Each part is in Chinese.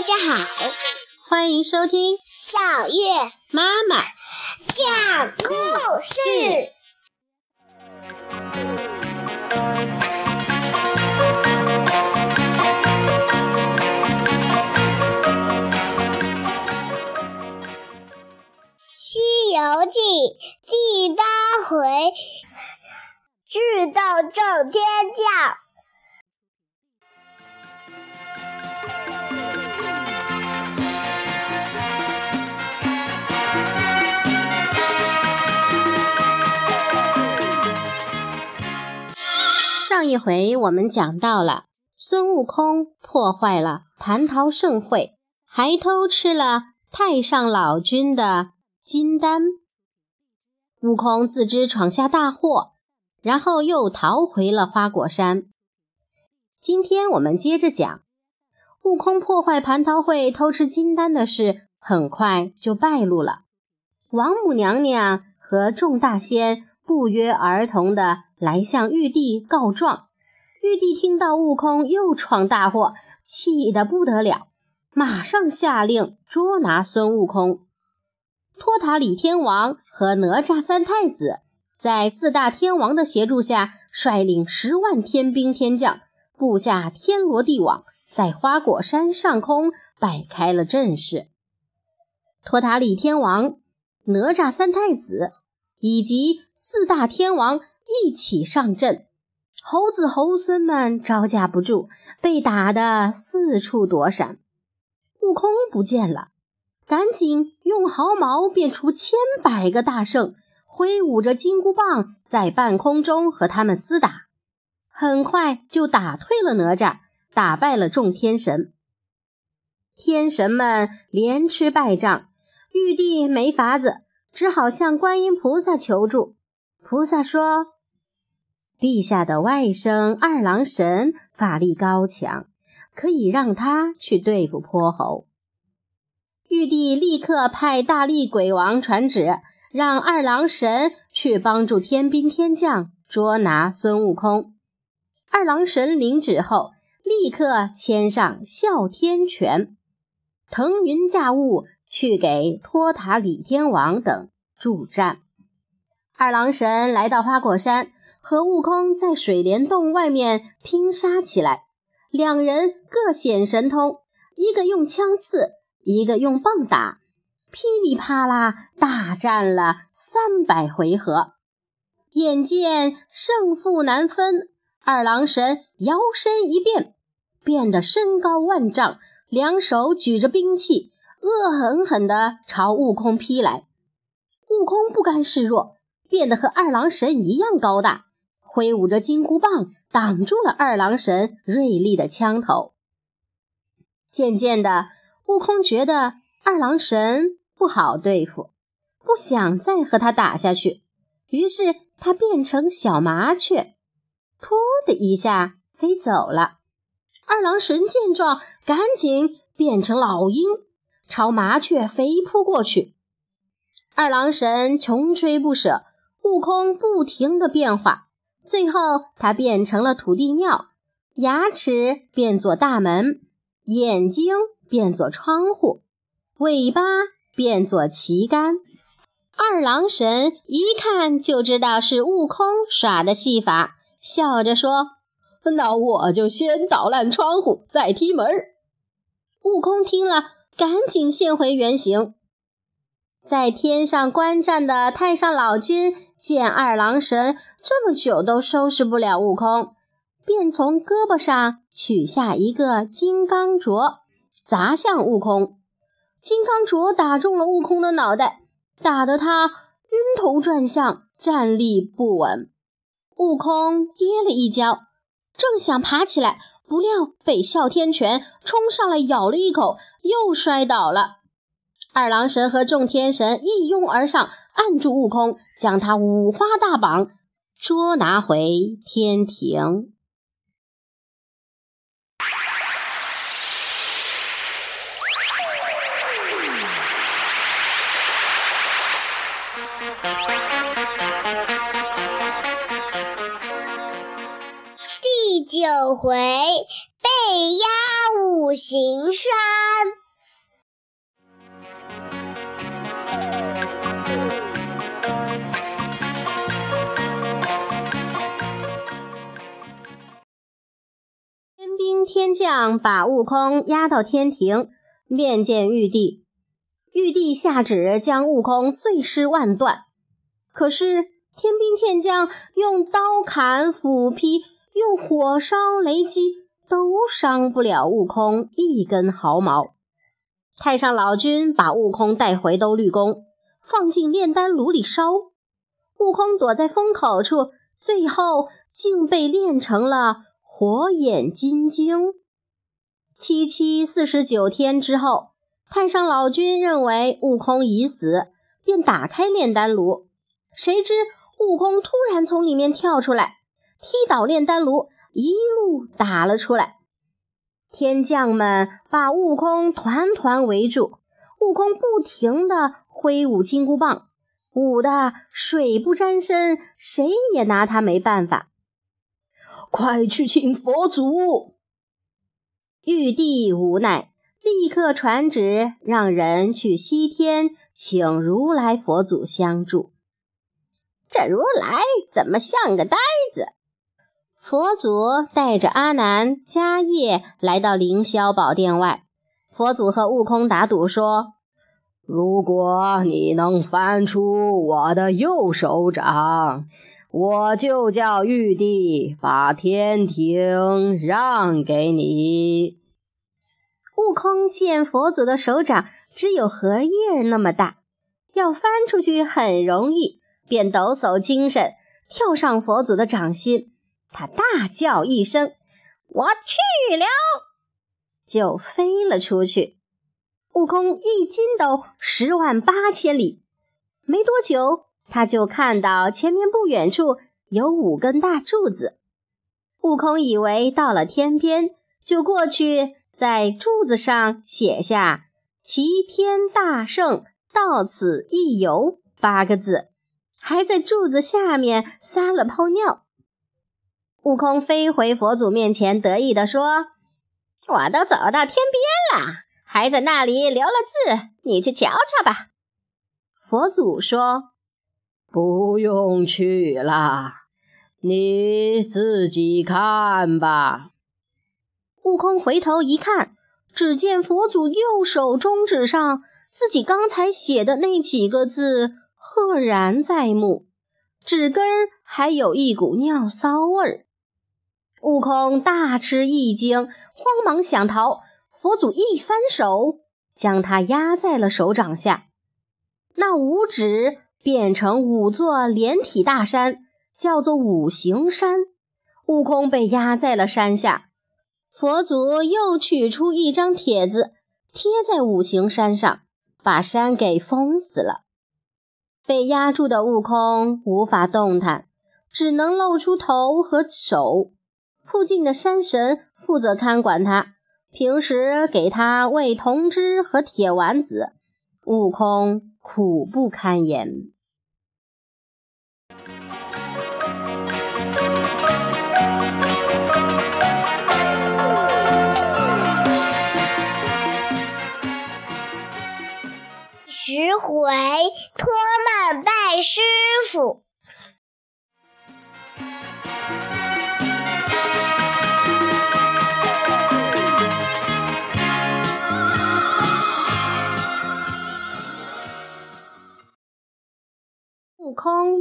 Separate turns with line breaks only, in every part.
大家好，
欢迎收听
小月
妈妈
讲故事。《西游记》第八回，智斗正天将。
上一回我们讲到了孙悟空破坏了蟠桃盛会，还偷吃了太上老君的金丹。悟空自知闯下大祸，然后又逃回了花果山。今天我们接着讲，悟空破坏蟠桃会、偷吃金丹的事，很快就败露了。王母娘娘和众大仙不约而同的。来向玉帝告状，玉帝听到悟空又闯大祸，气得不得了，马上下令捉拿孙悟空。托塔李天王和哪吒三太子在四大天王的协助下，率领十万天兵天将，布下天罗地网，在花果山上空摆开了阵势。托塔李天王、哪吒三太子以及四大天王。一起上阵，猴子猴孙们招架不住，被打得四处躲闪。悟空不见了，赶紧用毫毛变出千百个大圣，挥舞着金箍棒在半空中和他们厮打，很快就打退了哪吒，打败了众天神。天神们连吃败仗，玉帝没法子，只好向观音菩萨求助。菩萨说。陛下的外甥二郎神法力高强，可以让他去对付泼猴。玉帝立刻派大力鬼王传旨，让二郎神去帮助天兵天将捉拿孙悟空。二郎神领旨后，立刻牵上哮天犬，腾云驾雾去给托塔李天王等助战。二郎神来到花果山。和悟空在水帘洞外面拼杀起来，两人各显神通，一个用枪刺，一个用棒打，噼里啪啦大战了三百回合。眼见胜负难分，二郎神摇身一变，变得身高万丈，两手举着兵器，恶狠狠地朝悟空劈来。悟空不甘示弱，变得和二郎神一样高大。挥舞着金箍棒，挡住了二郎神锐利的枪头。渐渐的，悟空觉得二郎神不好对付，不想再和他打下去。于是他变成小麻雀，噗的一下飞走了。二郎神见状，赶紧变成老鹰，朝麻雀飞扑过去。二郎神穷追不舍，悟空不停的变化。最后，他变成了土地庙，牙齿变作大门，眼睛变作窗户，尾巴变作旗杆。二郎神一看就知道是悟空耍的戏法，笑着说：“那我就先捣烂窗户，再踢门。”悟空听了，赶紧现回原形。在天上观战的太上老君见二郎神这么久都收拾不了悟空，便从胳膊上取下一个金刚镯，砸向悟空。金刚镯打中了悟空的脑袋，打得他晕头转向，站立不稳。悟空跌了一跤，正想爬起来，不料被哮天犬冲上来咬了一口，又摔倒了。二郎神和众天神一拥而上，按住悟空，将他五花大绑，捉拿回天庭。
第九回被压五行山。
天将把悟空押到天庭，面见玉帝。玉帝下旨将悟空碎尸万段，可是天兵天将用刀砍、斧劈、用火烧、雷击，都伤不了悟空一根毫毛。太上老君把悟空带回兜率宫，放进炼丹炉里烧。悟空躲在风口处，最后竟被炼成了火眼金睛。七七四十九天之后。太上老君认为悟空已死，便打开炼丹炉。谁知悟空突然从里面跳出来，踢倒炼丹炉，一路打了出来。天将们把悟空团团围住，悟空不停地挥舞金箍棒，舞得水不沾身，谁也拿他没办法。
快去请佛祖！
玉帝无奈。立刻传旨，让人去西天请如来佛祖相助。这如来怎么像个呆子？佛祖带着阿难、迦叶来到凌霄宝殿外。佛祖和悟空打赌说：“
如果你能翻出我的右手掌，我就叫玉帝把天庭让给你。”
悟空见佛祖的手掌只有荷叶那么大，要翻出去很容易，便抖擞精神，跳上佛祖的掌心。他大叫一声：“我去了！”就飞了出去。悟空一筋斗十万八千里，没多久，他就看到前面不远处有五根大柱子。悟空以为到了天边，就过去。在柱子上写下“齐天大圣到此一游”八个字，还在柱子下面撒了泡尿。悟空飞回佛祖面前，得意地说：“我都走到天边了，还在那里留了字，你去瞧瞧吧。”佛祖说：“
不用去了，你自己看吧。”
悟空回头一看，只见佛祖右手中指上自己刚才写的那几个字赫然在目，指根还有一股尿骚味儿。悟空大吃一惊，慌忙想逃，佛祖一翻手，将他压在了手掌下。那五指变成五座连体大山，叫做五行山。悟空被压在了山下。佛祖又取出一张帖子，贴在五行山上，把山给封死了。被压住的悟空无法动弹，只能露出头和手。附近的山神负责看管他，平时给他喂铜汁和铁丸子。悟空苦不堪言。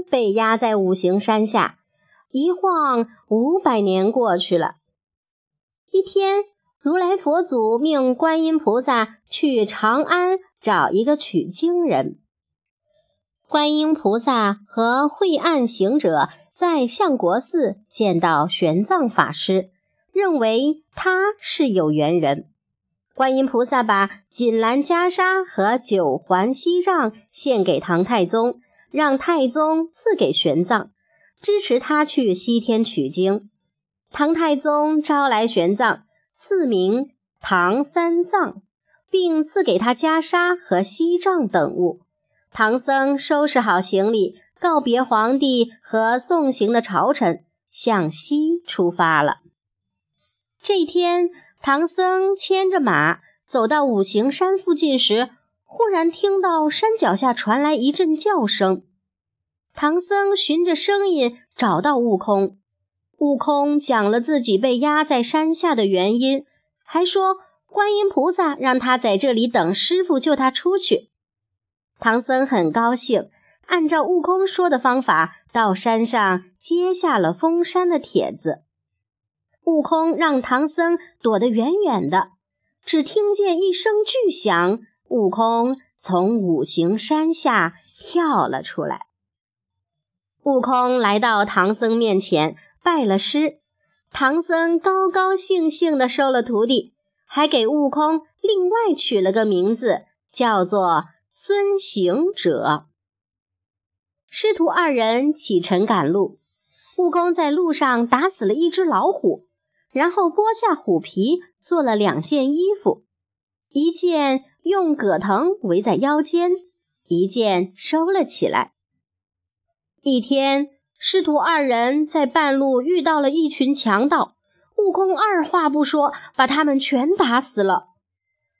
被压在五行山下，一晃五百年过去了。一天，如来佛祖命观音菩萨去长安。找一个取经人。观音菩萨和晦暗行者在相国寺见到玄奘法师，认为他是有缘人。观音菩萨把锦兰袈裟和九环锡杖献给唐太宗，让太宗赐给玄奘，支持他去西天取经。唐太宗招来玄奘，赐名唐三藏。并赐给他袈裟和锡杖等物。唐僧收拾好行李，告别皇帝和送行的朝臣，向西出发了。这天，唐僧牵着马走到五行山附近时，忽然听到山脚下传来一阵叫声。唐僧循着声音找到悟空，悟空讲了自己被压在山下的原因，还说观音菩萨让他在这里等师傅救他出去。唐僧很高兴，按照悟空说的方法到山上接下了封山的帖子。悟空让唐僧躲得远远的，只听见一声巨响，悟空从五行山下跳了出来。悟空来到唐僧面前，拜了师。唐僧高高兴兴地收了徒弟，还给悟空另外取了个名字，叫做孙行者。师徒二人启程赶路，悟空在路上打死了一只老虎，然后剥下虎皮做了两件衣服，一件用葛藤围在腰间，一件收了起来。一天，师徒二人在半路遇到了一群强盗，悟空二话不说，把他们全打死了。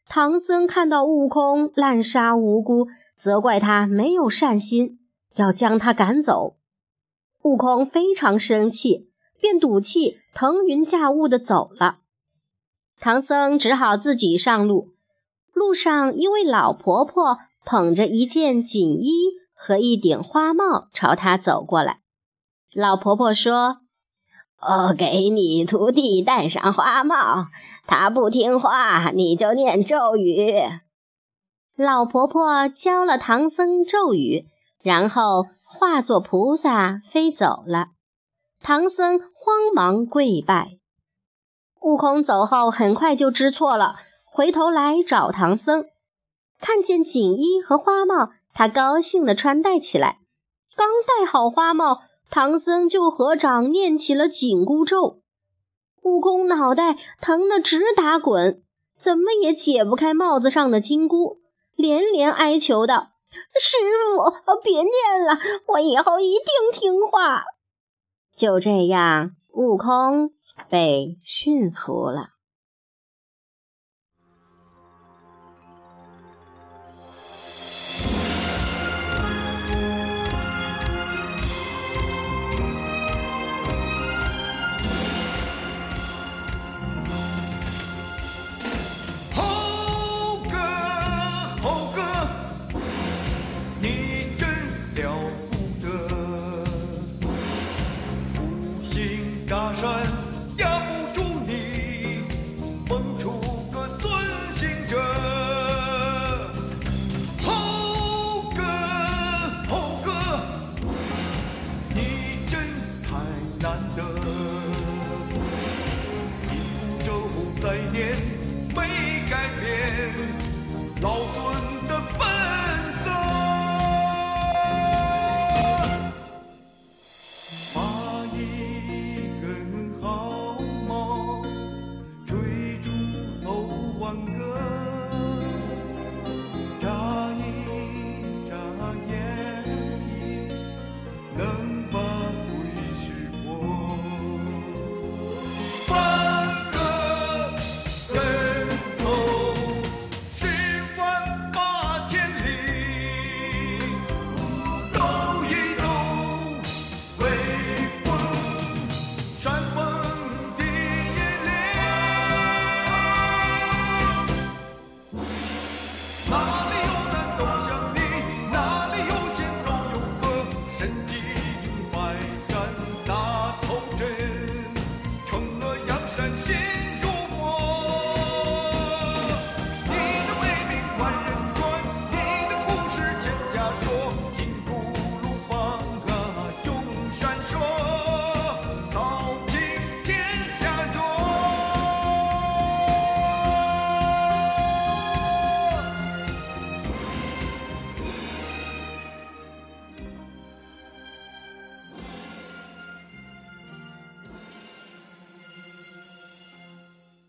唐僧看到悟空滥杀无辜，责怪他没有善心，要将他赶走。悟空非常生气，便赌气腾云驾雾地走了。唐僧只好自己上路。路上，一位老婆婆捧着一件锦衣。和一顶花帽朝他走过来，老婆婆说：“
我给你徒弟戴上花帽，他不听话，你就念咒语。”
老婆婆教了唐僧咒语，然后化作菩萨飞走了。唐僧慌忙跪拜。悟空走后，很快就知错了，回头来找唐僧，看见锦衣和花帽。他高兴地穿戴起来，刚戴好花帽，唐僧就合掌念起了紧箍咒。悟空脑袋疼得直打滚，怎么也解不开帽子上的金箍，连连哀求道：“师傅，别念了，我以后一定听话。”就这样，悟空被驯服了。joy